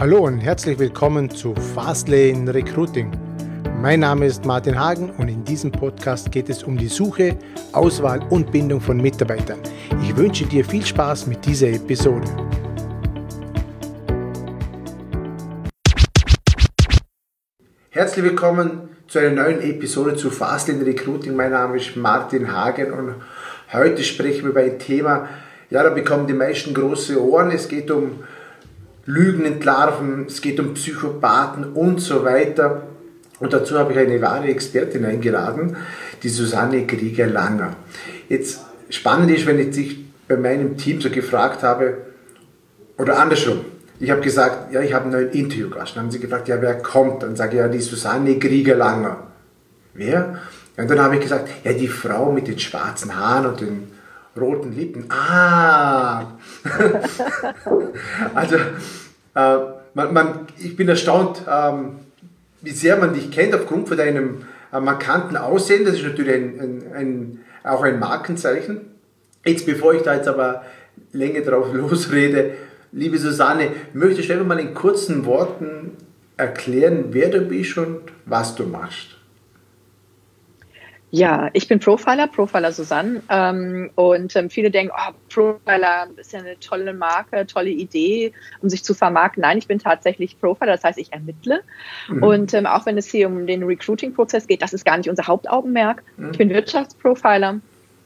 Hallo und herzlich willkommen zu Fastlane Recruiting. Mein Name ist Martin Hagen und in diesem Podcast geht es um die Suche, Auswahl und Bindung von Mitarbeitern. Ich wünsche dir viel Spaß mit dieser Episode. Herzlich willkommen zu einer neuen Episode zu Fastlane Recruiting. Mein Name ist Martin Hagen und heute sprechen wir über ein Thema, ja, da bekommen die meisten große Ohren. Es geht um Lügen entlarven, es geht um Psychopathen und so weiter. Und dazu habe ich eine wahre Expertin eingeladen, die Susanne Krieger-Langer. Jetzt spannend ist, wenn ich sich bei meinem Team so gefragt habe, oder andersrum, ich habe gesagt, ja, ich habe einen neuen Interviewgast. Dann haben sie gefragt, ja, wer kommt? Dann sage ich, ja, die Susanne Krieger-Langer. Wer? Und dann habe ich gesagt, ja, die Frau mit den schwarzen Haaren und den roten Lippen. Ah! also, äh, man, man, ich bin erstaunt, ähm, wie sehr man dich kennt aufgrund von deinem äh, markanten Aussehen. Das ist natürlich ein, ein, ein, auch ein Markenzeichen. Jetzt, bevor ich da jetzt aber länger drauf losrede, liebe Susanne, möchtest du einfach mal in kurzen Worten erklären, wer du bist und was du machst? Ja, ich bin Profiler, Profiler Susanne. Ähm, und ähm, viele denken, oh, Profiler ist ja eine tolle Marke, tolle Idee, um sich zu vermarkten. Nein, ich bin tatsächlich Profiler, das heißt, ich ermittle. Mhm. Und ähm, auch wenn es hier um den Recruiting-Prozess geht, das ist gar nicht unser Hauptaugenmerk. Mhm. Ich bin Wirtschaftsprofiler.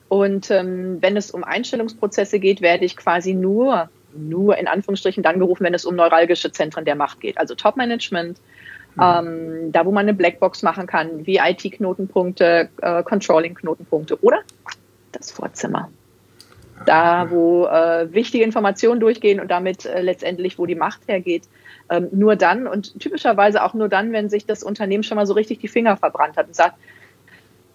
Und ähm, wenn es um Einstellungsprozesse geht, werde ich quasi nur, nur in Anführungsstrichen dann gerufen, wenn es um neuralgische Zentren der Macht geht. Also Top-Management. Ähm, da, wo man eine Blackbox machen kann, wie IT-Knotenpunkte, äh, Controlling-Knotenpunkte oder das Vorzimmer. Da, wo äh, wichtige Informationen durchgehen und damit äh, letztendlich, wo die Macht hergeht. Ähm, nur dann und typischerweise auch nur dann, wenn sich das Unternehmen schon mal so richtig die Finger verbrannt hat und sagt,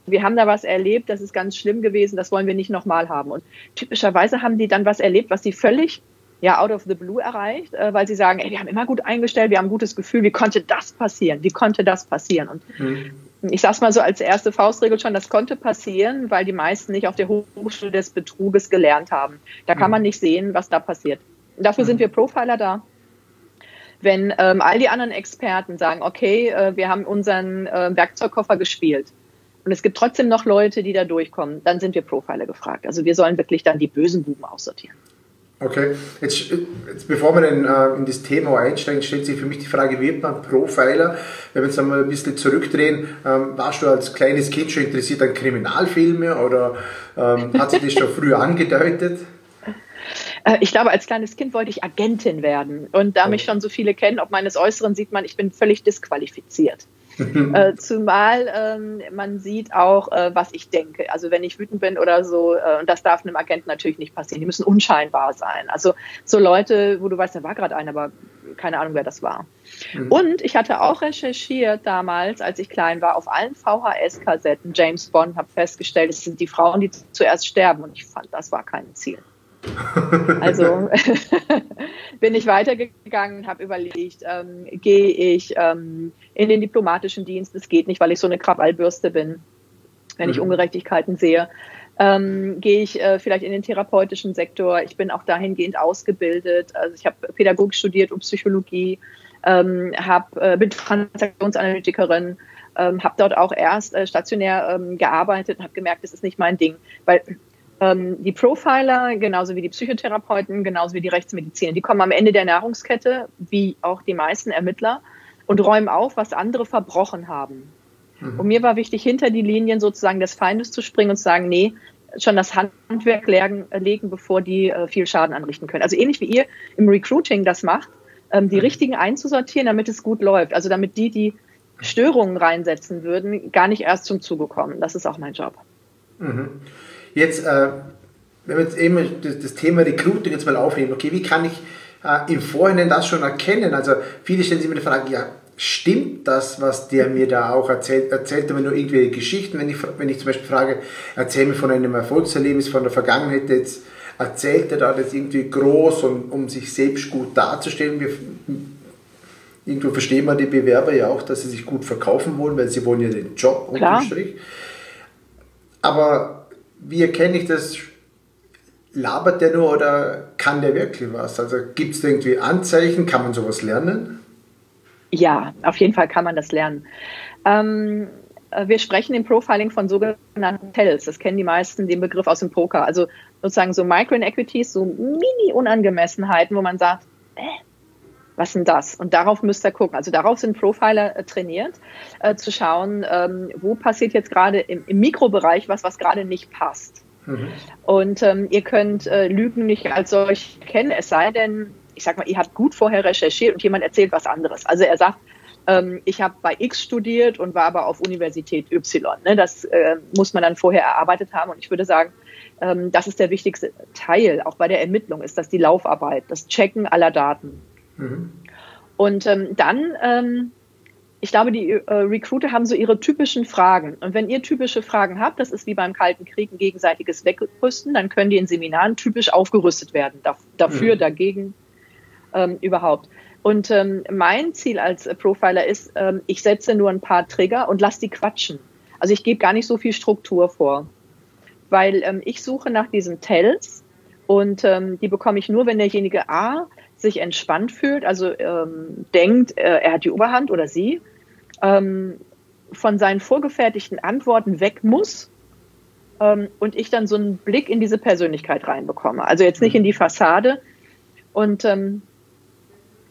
wir haben da was erlebt, das ist ganz schlimm gewesen, das wollen wir nicht nochmal haben. Und typischerweise haben die dann was erlebt, was sie völlig ja out of the blue erreicht, äh, weil sie sagen, ey, wir haben immer gut eingestellt, wir haben ein gutes Gefühl, wie konnte das passieren? Wie konnte das passieren? Und mhm. ich sag's mal so als erste Faustregel schon, das konnte passieren, weil die meisten nicht auf der Hochschule des Betruges gelernt haben. Da kann mhm. man nicht sehen, was da passiert. Dafür mhm. sind wir Profiler da. Wenn ähm, all die anderen Experten sagen, okay, äh, wir haben unseren äh, Werkzeugkoffer gespielt, und es gibt trotzdem noch Leute, die da durchkommen, dann sind wir Profiler gefragt. Also wir sollen wirklich dann die bösen Buben aussortieren. Okay, jetzt, jetzt bevor wir in, äh, in das Thema einsteigen, stellt sich für mich die Frage, wird man Profiler? Wenn wir jetzt einmal ein bisschen zurückdrehen, ähm, warst du als kleines Kind schon interessiert an Kriminalfilme oder ähm, hat sich das schon früher angedeutet? Äh, ich glaube, als kleines Kind wollte ich Agentin werden. Und da mich schon so viele kennen, ob meines Äußeren sieht man, ich bin völlig disqualifiziert. äh, zumal ähm, man sieht auch, äh, was ich denke. Also wenn ich wütend bin oder so, äh, und das darf einem Agenten natürlich nicht passieren. Die müssen unscheinbar sein. Also so Leute, wo du weißt, da war gerade einer, aber keine Ahnung, wer das war. Mhm. Und ich hatte auch recherchiert damals, als ich klein war, auf allen VHS-Kassetten James Bond, habe festgestellt, es sind die Frauen, die zuerst sterben. Und ich fand, das war kein Ziel. Also bin ich weitergegangen, habe überlegt, ähm, gehe ich ähm, in den diplomatischen Dienst? Es geht nicht, weil ich so eine Krawallbürste bin, wenn mhm. ich Ungerechtigkeiten sehe. Ähm, gehe ich äh, vielleicht in den therapeutischen Sektor? Ich bin auch dahingehend ausgebildet. Also ich habe Pädagogik studiert und Psychologie, ähm, hab, äh, bin Transaktionsanalytikerin, ähm, habe dort auch erst äh, stationär ähm, gearbeitet und habe gemerkt, das ist nicht mein Ding, weil die Profiler, genauso wie die Psychotherapeuten, genauso wie die Rechtsmediziner, die kommen am Ende der Nahrungskette, wie auch die meisten Ermittler, und räumen auf, was andere verbrochen haben. Mhm. Und mir war wichtig, hinter die Linien sozusagen des Feindes zu springen und zu sagen, nee, schon das Handwerk legen, legen bevor die äh, viel Schaden anrichten können. Also ähnlich wie ihr im Recruiting das macht, ähm, die mhm. richtigen einzusortieren, damit es gut läuft. Also damit die, die Störungen reinsetzen würden, gar nicht erst zum Zuge kommen. Das ist auch mein Job. Mhm. Jetzt, äh, wenn wir jetzt eben das, das, Thema Recruiting jetzt mal aufnehmen, okay, wie kann ich äh, im Vorhinein das schon erkennen? Also viele stellen sich mir die Frage, ja, stimmt das, was der mir da auch erzählt? Erzählt er mir nur irgendwelche Geschichten? Wenn ich, wenn ich zum Beispiel frage, erzähl mir von einem Erfolgserlebnis von der Vergangenheit, jetzt erzählt er da das irgendwie groß, um, um sich selbst gut darzustellen? Wir, irgendwo verstehen wir die Bewerber ja auch, dass sie sich gut verkaufen wollen, weil sie wollen ja den Job unterm Strich. Aber wie erkenne ich das? labert der nur oder kann der wirklich was? Also gibt es irgendwie Anzeichen? Kann man sowas lernen? Ja, auf jeden Fall kann man das lernen. Ähm, äh, wir sprechen im Profiling von sogenannten Tells. Das kennen die meisten den Begriff aus dem Poker. Also sozusagen so Micro-Inequities, so Mini-Unangemessenheiten, wo man sagt, äh, was denn das? Und darauf müsst ihr gucken. Also darauf sind Profiler äh, trainiert, äh, zu schauen, ähm, wo passiert jetzt gerade im, im, Mikrobereich was, was gerade nicht passt. Mhm. Und ähm, ihr könnt äh, Lügen nicht als solch kennen, es sei denn, ich sag mal, ihr habt gut vorher recherchiert und jemand erzählt was anderes. Also er sagt, ähm, ich habe bei X studiert und war aber auf Universität Y. Ne? Das äh, muss man dann vorher erarbeitet haben. Und ich würde sagen, ähm, das ist der wichtigste Teil, auch bei der Ermittlung, ist das die Laufarbeit, das Checken aller Daten. Mhm. Und ähm, dann, ähm, ich glaube, die äh, Recruiter haben so ihre typischen Fragen. Und wenn ihr typische Fragen habt, das ist wie beim Kalten Krieg ein gegenseitiges Wegrüsten, dann können die in Seminaren typisch aufgerüstet werden. Da, dafür, mhm. dagegen, ähm, überhaupt. Und ähm, mein Ziel als Profiler ist, ähm, ich setze nur ein paar Trigger und lasse die quatschen. Also ich gebe gar nicht so viel Struktur vor, weil ähm, ich suche nach diesen Tells und ähm, die bekomme ich nur, wenn derjenige A sich entspannt fühlt, also ähm, denkt, äh, er hat die Oberhand oder sie, ähm, von seinen vorgefertigten Antworten weg muss ähm, und ich dann so einen Blick in diese Persönlichkeit reinbekomme. Also jetzt nicht in die Fassade. Und ähm,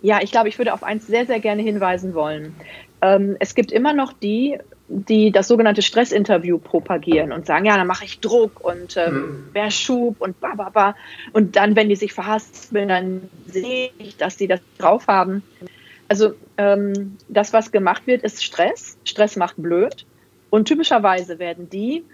ja, ich glaube, ich würde auf eins sehr, sehr gerne hinweisen wollen. Ähm, es gibt immer noch die, die das sogenannte Stressinterview propagieren und sagen, ja, dann mache ich Druck und ähm, mhm. wer Schub und ba, ba, ba. Und dann, wenn die sich verhaspeln, dann sehe ich, dass die das drauf haben. Also ähm, das, was gemacht wird, ist Stress. Stress macht blöd. Und typischerweise werden die,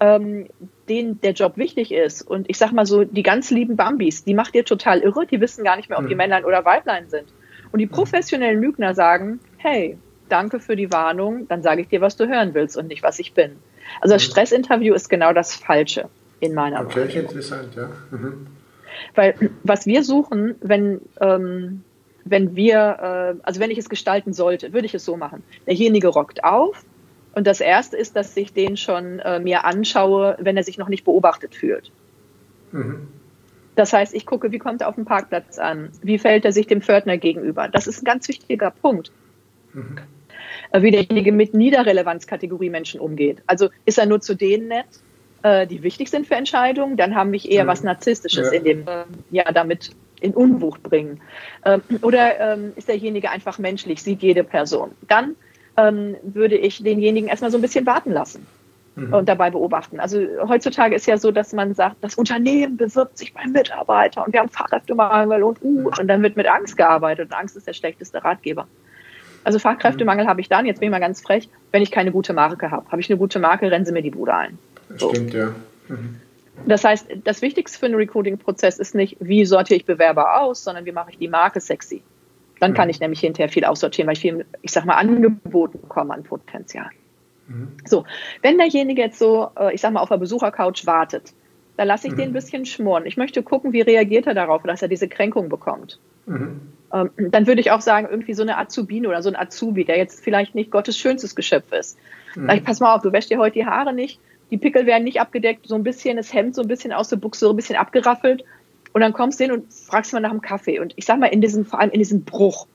ähm, denen der Job wichtig ist, und ich sag mal so, die ganz lieben Bambis, die macht ihr total irre, die wissen gar nicht mehr, ob die mhm. Männlein oder Weiblein sind. Und die professionellen Lügner sagen, hey, danke für die Warnung, dann sage ich dir, was du hören willst und nicht, was ich bin. Also das mhm. Stressinterview ist genau das Falsche in meiner Meinung. Okay, interessant, ja. Mhm. Weil was wir suchen, wenn, ähm, wenn wir, äh, also wenn ich es gestalten sollte, würde ich es so machen. Derjenige rockt auf und das Erste ist, dass ich den schon äh, mir anschaue, wenn er sich noch nicht beobachtet fühlt. Mhm. Das heißt, ich gucke, wie kommt er auf dem Parkplatz an? Wie fällt er sich dem Pförtner gegenüber? Das ist ein ganz wichtiger Punkt. Mhm. Wie derjenige mit Niederrelevanzkategorie Menschen umgeht. Also ist er nur zu denen nett, äh, die wichtig sind für Entscheidungen, dann haben mich eher mhm. was Narzisstisches ja. in dem, äh, ja, damit in Unwucht bringen. Ähm, oder ähm, ist derjenige einfach menschlich, sieht jede Person. Dann ähm, würde ich denjenigen erstmal so ein bisschen warten lassen mhm. und dabei beobachten. Also heutzutage ist ja so, dass man sagt, das Unternehmen bewirbt sich beim Mitarbeiter und wir haben Fachkräftemangel und uh, und dann wird mit Angst gearbeitet und Angst ist der schlechteste Ratgeber. Also Fachkräftemangel mhm. habe ich dann, jetzt bin ich mal ganz frech, wenn ich keine gute Marke habe. Habe ich eine gute Marke, rennen sie mir die Bude ein. So. Stimmt, ja. Mhm. Das heißt, das Wichtigste für einen Recruiting-Prozess ist nicht, wie sortiere ich Bewerber aus, sondern wie mache ich die Marke sexy. Dann kann mhm. ich nämlich hinterher viel aussortieren, weil ich viel, ich sag mal, angeboten bekomme an Potenzial. Mhm. So, wenn derjenige jetzt so, äh, ich sag mal, auf der Besuchercouch wartet, dann lasse ich mhm. den ein bisschen schmoren. Ich möchte gucken, wie reagiert er darauf, dass er diese Kränkung bekommt. Mhm. Ähm, dann würde ich auch sagen, irgendwie so eine Azubine oder so ein Azubi, der jetzt vielleicht nicht Gottes schönstes Geschöpf ist. Mhm. Sag ich, pass mal auf, du wäschst dir heute die Haare nicht, die Pickel werden nicht abgedeckt, so ein bisschen das Hemd so ein bisschen aus der Buchse, so ein bisschen abgeraffelt. Und dann kommst du hin und fragst mal nach dem Kaffee. Und ich sag mal, in diesem, vor allem in diesem Bruch.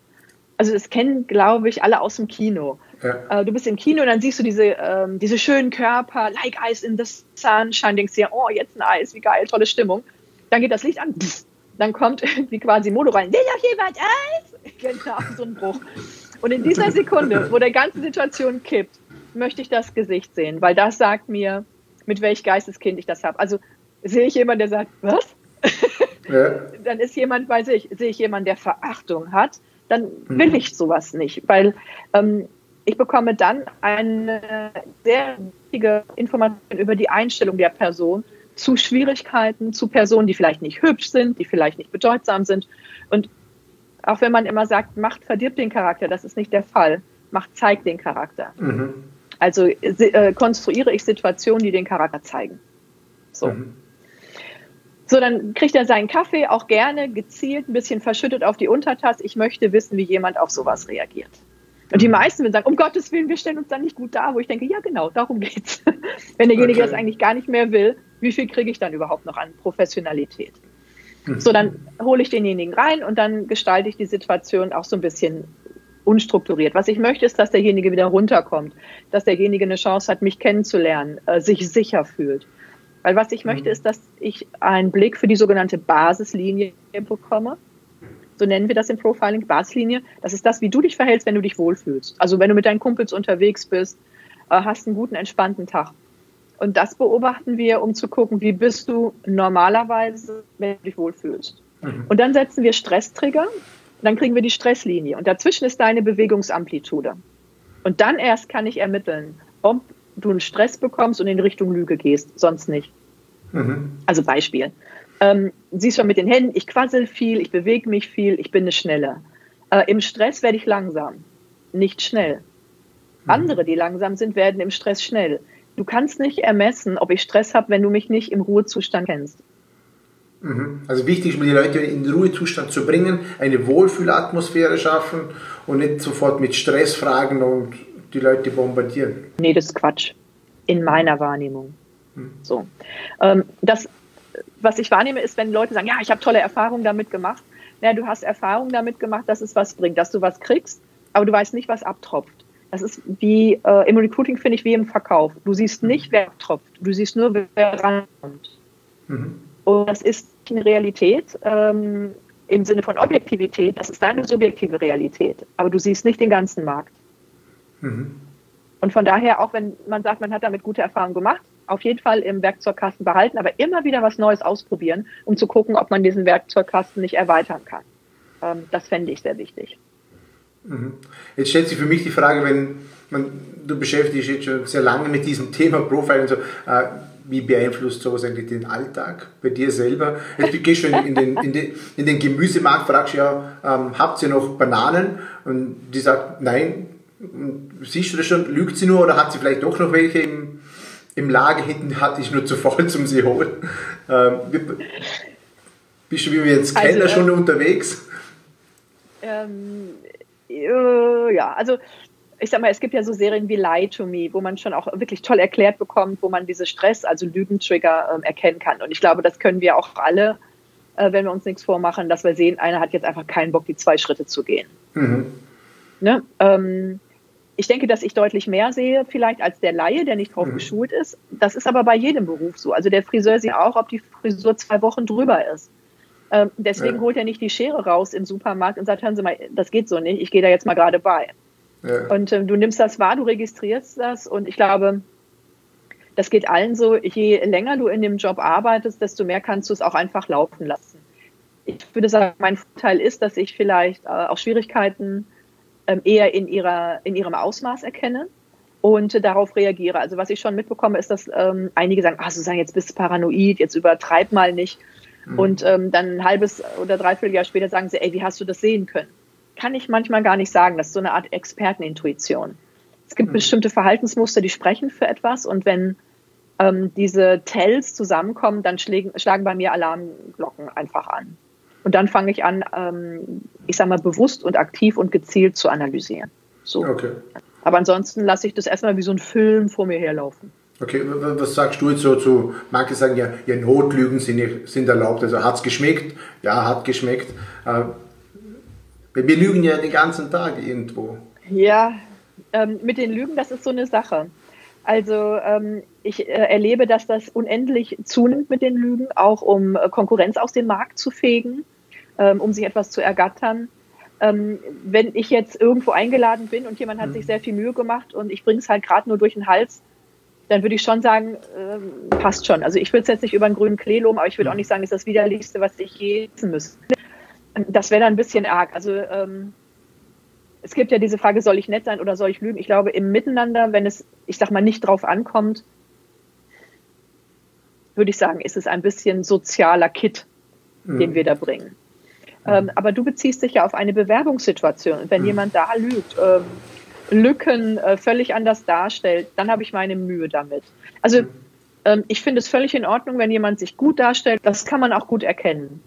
Also das kennen, glaube ich, alle aus dem Kino. Ja. Äh, du bist im Kino und dann siehst du diese, ähm, diese schönen Körper, like Ice in the Sunshine, denkst dir, oh, jetzt ein Eis, wie geil, tolle Stimmung. Dann geht das Licht an, pff, dann kommt irgendwie quasi Modo rein, will doch jemand Eis? Genau, so ein Bruch. Und in dieser Sekunde, wo der ganze Situation kippt, möchte ich das Gesicht sehen, weil das sagt mir, mit welch Geisteskind ich das habe. Also sehe ich jemanden, der sagt, was? Ja. dann ist jemand, weiß ich, sehe ich jemanden, der Verachtung hat, dann will mhm. ich sowas nicht, weil ähm, ich bekomme dann eine sehr wichtige Information über die Einstellung der Person zu Schwierigkeiten, zu Personen, die vielleicht nicht hübsch sind, die vielleicht nicht bedeutsam sind. Und auch wenn man immer sagt, Macht verdirbt den Charakter, das ist nicht der Fall. Macht zeigt den Charakter. Mhm. Also äh, konstruiere ich Situationen, die den Charakter zeigen. So. Mhm. So, dann kriegt er seinen Kaffee auch gerne gezielt ein bisschen verschüttet auf die Untertasse. Ich möchte wissen, wie jemand auf sowas reagiert. Und die mhm. meisten würden sagen, um Gottes Willen, wir stellen uns dann nicht gut dar, wo ich denke, ja genau, darum geht's. Wenn derjenige okay. das eigentlich gar nicht mehr will, Wie viel kriege ich dann überhaupt noch an Professionalität? So, dann hole ich denjenigen rein und dann gestalte ich die Situation auch so ein bisschen unstrukturiert. Was ich möchte, ist, dass derjenige wieder runterkommt, dass derjenige eine Chance hat, mich kennenzulernen, äh, sich sicher fühlt. Weil was ich möchte, mhm. ist, dass ich einen Blick für die sogenannte Basislinie bekomme. So nennen wir das im Profiling, Basislinie. Das ist das, wie du dich verhältst, wenn du dich wohlfühlst. Also wenn du mit deinen Kumpels unterwegs bist, äh, hast einen guten, entspannten Tag. Und das beobachten wir, um zu gucken, wie bist du normalerweise, wenn du dich wohlfühlst. Mhm. Und dann setzen wir Stresstrigger, dann kriegen wir die Stresslinie. Und dazwischen ist deine Bewegungsamplitude. Und dann erst kann ich ermitteln, ob du einen Stress bekommst und in Richtung Lüge gehst, sonst nicht. Mhm. Also Beispiel. Ähm, siehst schon mit den Händen, ich quassel viel, ich bewege mich viel, ich bin eine Schnelle. Äh, Im Stress werde ich langsam, nicht schnell. Mhm. Andere, die langsam sind, werden im Stress schnell. Du kannst nicht ermessen, ob ich Stress habe, wenn du mich nicht im Ruhezustand kennst. Mhm. Also wichtig ist, die Leute in den Ruhezustand zu bringen, eine Wohlfühlatmosphäre schaffen und nicht sofort mit Stress fragen und die Leute bombardieren. Nee, das ist Quatsch. In meiner Wahrnehmung. Mhm. So. Ähm, das, was ich wahrnehme, ist, wenn Leute sagen, ja, ich habe tolle Erfahrungen damit gemacht. Naja, du hast Erfahrungen damit gemacht, dass es was bringt, dass du was kriegst, aber du weißt nicht, was abtropft. Das ist wie äh, im Recruiting, finde ich, wie im Verkauf. Du siehst nicht, wer tropft. Du siehst nur, wer rankommt. Mhm. Und das ist eine Realität ähm, im Sinne von Objektivität. Das ist deine subjektive Realität. Aber du siehst nicht den ganzen Markt. Mhm. Und von daher, auch wenn man sagt, man hat damit gute Erfahrungen gemacht, auf jeden Fall im Werkzeugkasten behalten, aber immer wieder was Neues ausprobieren, um zu gucken, ob man diesen Werkzeugkasten nicht erweitern kann. Ähm, das fände ich sehr wichtig. Mhm. Jetzt stellt sich für mich die Frage, wenn man, du beschäftigst dich jetzt schon sehr lange mit diesem Thema Profiling und so, äh, wie beeinflusst sowas eigentlich den Alltag bei dir selber? Jetzt gehst du in, den, in, den, in den Gemüsemarkt, fragst ja, ähm, habt ihr noch Bananen? Und die sagt, nein. Und siehst du das schon? Lügt sie nur oder hat sie vielleicht doch noch welche im, im Lager hinten? Hatte ich nur zu voll zum sie holen? Ähm, bist du, wie wir jetzt kennen, also, schon äh, unterwegs? Ähm, äh, ja, also ich sag mal, es gibt ja so Serien wie Lie to Me, wo man schon auch wirklich toll erklärt bekommt, wo man diese Stress, also Lügentrigger ähm, erkennen kann. Und ich glaube, das können wir auch alle, äh, wenn wir uns nichts vormachen, dass wir sehen, einer hat jetzt einfach keinen Bock, die zwei Schritte zu gehen. Mhm. Ne? Ähm, ich denke, dass ich deutlich mehr sehe, vielleicht als der Laie, der nicht drauf mhm. geschult ist. Das ist aber bei jedem Beruf so. Also der Friseur sieht auch, ob die Frisur zwei Wochen drüber ist. Ähm, deswegen ja. holt er nicht die Schere raus im Supermarkt und sagt, hören Sie mal, das geht so nicht, ich gehe da jetzt mal gerade bei. Ja. Und äh, du nimmst das wahr, du registrierst das und ich glaube, das geht allen so, je länger du in dem Job arbeitest, desto mehr kannst du es auch einfach laufen lassen. Ich würde sagen, mein Vorteil ist, dass ich vielleicht äh, auch Schwierigkeiten ähm, eher in, ihrer, in ihrem Ausmaß erkenne und äh, darauf reagiere. Also was ich schon mitbekomme, ist, dass ähm, einige sagen, ah, Susanne, jetzt bist du paranoid, jetzt übertreib mal nicht. Mhm. Und ähm, dann ein halbes oder dreiviertel Jahr später sagen sie, ey, wie hast du das sehen können? Kann ich manchmal gar nicht sagen. Das ist so eine Art Expertenintuition. Es gibt mhm. bestimmte Verhaltensmuster, die sprechen für etwas. Und wenn ähm, diese Tells zusammenkommen, dann schlägen, schlagen bei mir Alarmglocken einfach an. Und dann fange ich an, ähm, ich sage mal, bewusst und aktiv und gezielt zu analysieren. So. Okay. Aber ansonsten lasse ich das erstmal wie so ein Film vor mir herlaufen. Okay, was sagst du jetzt so zu, manche sagen ja, ja Notlügen sind, sind erlaubt, also hat es geschmeckt? Ja, hat geschmeckt. Äh, wir lügen ja den ganzen Tag irgendwo. Ja, ähm, mit den Lügen, das ist so eine Sache. Also ähm, ich äh, erlebe, dass das unendlich zunimmt mit den Lügen, auch um äh, Konkurrenz aus dem Markt zu fegen, ähm, um sich etwas zu ergattern. Ähm, wenn ich jetzt irgendwo eingeladen bin und jemand hat mhm. sich sehr viel Mühe gemacht und ich bringe es halt gerade nur durch den Hals, dann würde ich schon sagen, äh, passt schon. Also ich würde es jetzt nicht über einen grünen Klee loben, aber ich würde auch nicht sagen, das ist das Widerlichste, was ich je essen müsste. Das wäre dann ein bisschen arg. Also ähm, es gibt ja diese Frage, soll ich nett sein oder soll ich lügen? Ich glaube, im Miteinander, wenn es, ich sag mal, nicht drauf ankommt, würde ich sagen, ist es ein bisschen sozialer Kit, mhm. den wir da bringen. Mhm. Ähm, aber du beziehst dich ja auf eine Bewerbungssituation. Und wenn mhm. jemand da lügt, ähm, Lücken äh, völlig anders darstellt, dann habe ich meine Mühe damit. Also ähm, ich finde es völlig in Ordnung, wenn jemand sich gut darstellt. Das kann man auch gut erkennen.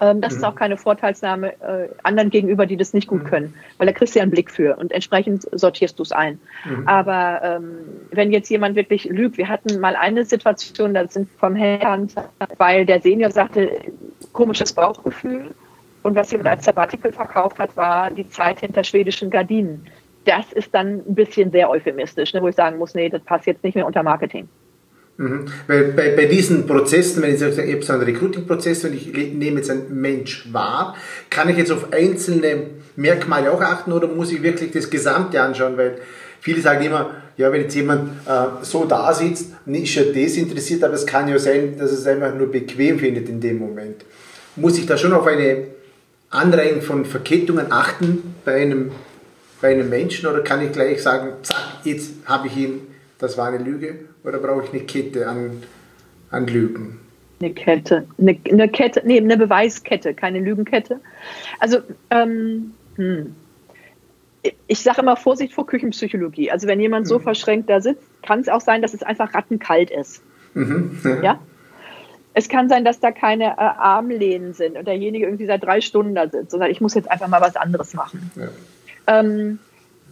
Ähm, das mhm. ist auch keine Vorteilsnahme äh, anderen gegenüber, die das nicht gut mhm. können, weil da kriegst du ja einen Blick für und entsprechend sortierst du es ein. Mhm. Aber ähm, wenn jetzt jemand wirklich lügt, wir hatten mal eine Situation, da sind vom Herrn, weil der Senior sagte, komisches Bauchgefühl und was jemand als Sabbatical verkauft hat, war die Zeit hinter schwedischen Gardinen. Das ist dann ein bisschen sehr euphemistisch, ne, wo ich sagen muss, nee, das passt jetzt nicht mehr unter Marketing. Mhm. Weil bei, bei diesen Prozessen, wenn ich sage, ich habe so einen Recruiting-Prozess und ich nehme jetzt einen Mensch wahr, kann ich jetzt auf einzelne Merkmale auch achten oder muss ich wirklich das Gesamte anschauen? Weil viele sagen immer, ja, wenn jetzt jemand äh, so da sitzt, ist ja desinteressiert, aber es kann ja sein, dass es einfach nur bequem findet in dem Moment. Muss ich da schon auf eine Anreihung von Verkettungen achten bei einem, bei einem Menschen oder kann ich gleich sagen, zack, jetzt habe ich ihn, das war eine Lüge? Oder brauche ich eine Kette an, an Lügen? Eine Kette, eine, eine Kette, nee, eine Beweiskette, keine Lügenkette. Also, ähm, hm. ich sage immer Vorsicht vor Küchenpsychologie. Also wenn jemand so mhm. verschränkt da sitzt, kann es auch sein, dass es einfach rattenkalt ist. Mhm. Ja? Es kann sein, dass da keine äh, Armlehnen sind und derjenige irgendwie seit drei Stunden da sitzt, sondern ich muss jetzt einfach mal was anderes machen. Ja. Ähm,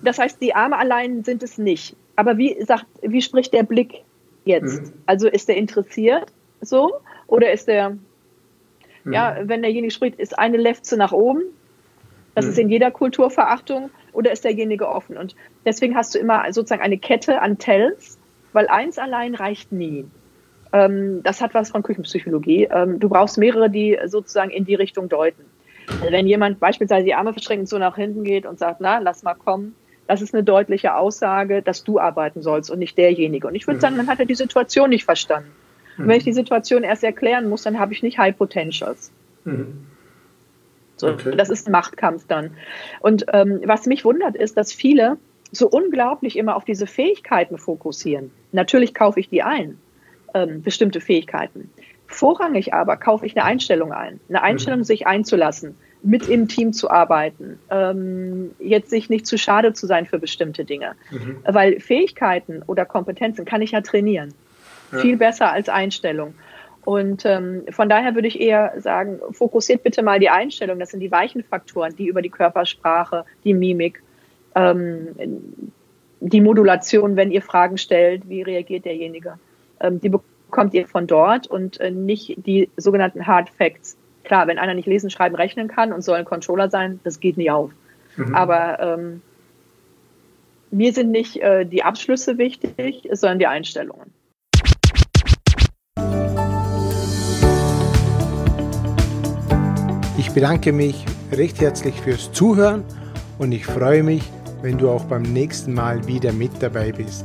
das heißt, die Arme allein sind es nicht. Aber wie sagt, wie spricht der Blick jetzt? Mhm. Also ist er interessiert so oder ist er, mhm. ja, wenn derjenige spricht, ist eine Lefze nach oben? Das mhm. ist in jeder Kultur Verachtung oder ist derjenige offen? Und deswegen hast du immer sozusagen eine Kette an Tells, weil eins allein reicht nie. Ähm, das hat was von Küchenpsychologie. Ähm, du brauchst mehrere, die sozusagen in die Richtung deuten. Wenn jemand beispielsweise die Arme verschränkt und so nach hinten geht und sagt, na, lass mal kommen, das ist eine deutliche Aussage, dass du arbeiten sollst und nicht derjenige. Und ich würde mhm. sagen, dann hat er die Situation nicht verstanden. Und wenn ich die Situation erst erklären muss, dann habe ich nicht High Potentials. Mhm. So, okay. Das ist ein Machtkampf dann. Und ähm, was mich wundert, ist, dass viele so unglaublich immer auf diese Fähigkeiten fokussieren. Natürlich kaufe ich die ein ähm, bestimmte Fähigkeiten. Vorrangig aber kaufe ich eine Einstellung ein, eine Einstellung, mhm. sich einzulassen, mit im Team zu arbeiten, ähm, jetzt sich nicht zu schade zu sein für bestimmte Dinge. Mhm. Weil Fähigkeiten oder Kompetenzen kann ich ja trainieren. Ja. Viel besser als Einstellung. Und ähm, von daher würde ich eher sagen, fokussiert bitte mal die Einstellung. Das sind die weichen Faktoren, die über die Körpersprache, die Mimik, ähm, die Modulation, wenn ihr Fragen stellt, wie reagiert derjenige ähm, die bekommt ihr von dort und äh, nicht die sogenannten Hard Facts. Klar, wenn einer nicht lesen, schreiben, rechnen kann und soll ein Controller sein, das geht nie auf. Mhm. Aber ähm, mir sind nicht äh, die Abschlüsse wichtig, sondern die Einstellungen. Ich bedanke mich recht herzlich fürs Zuhören und ich freue mich, wenn du auch beim nächsten Mal wieder mit dabei bist.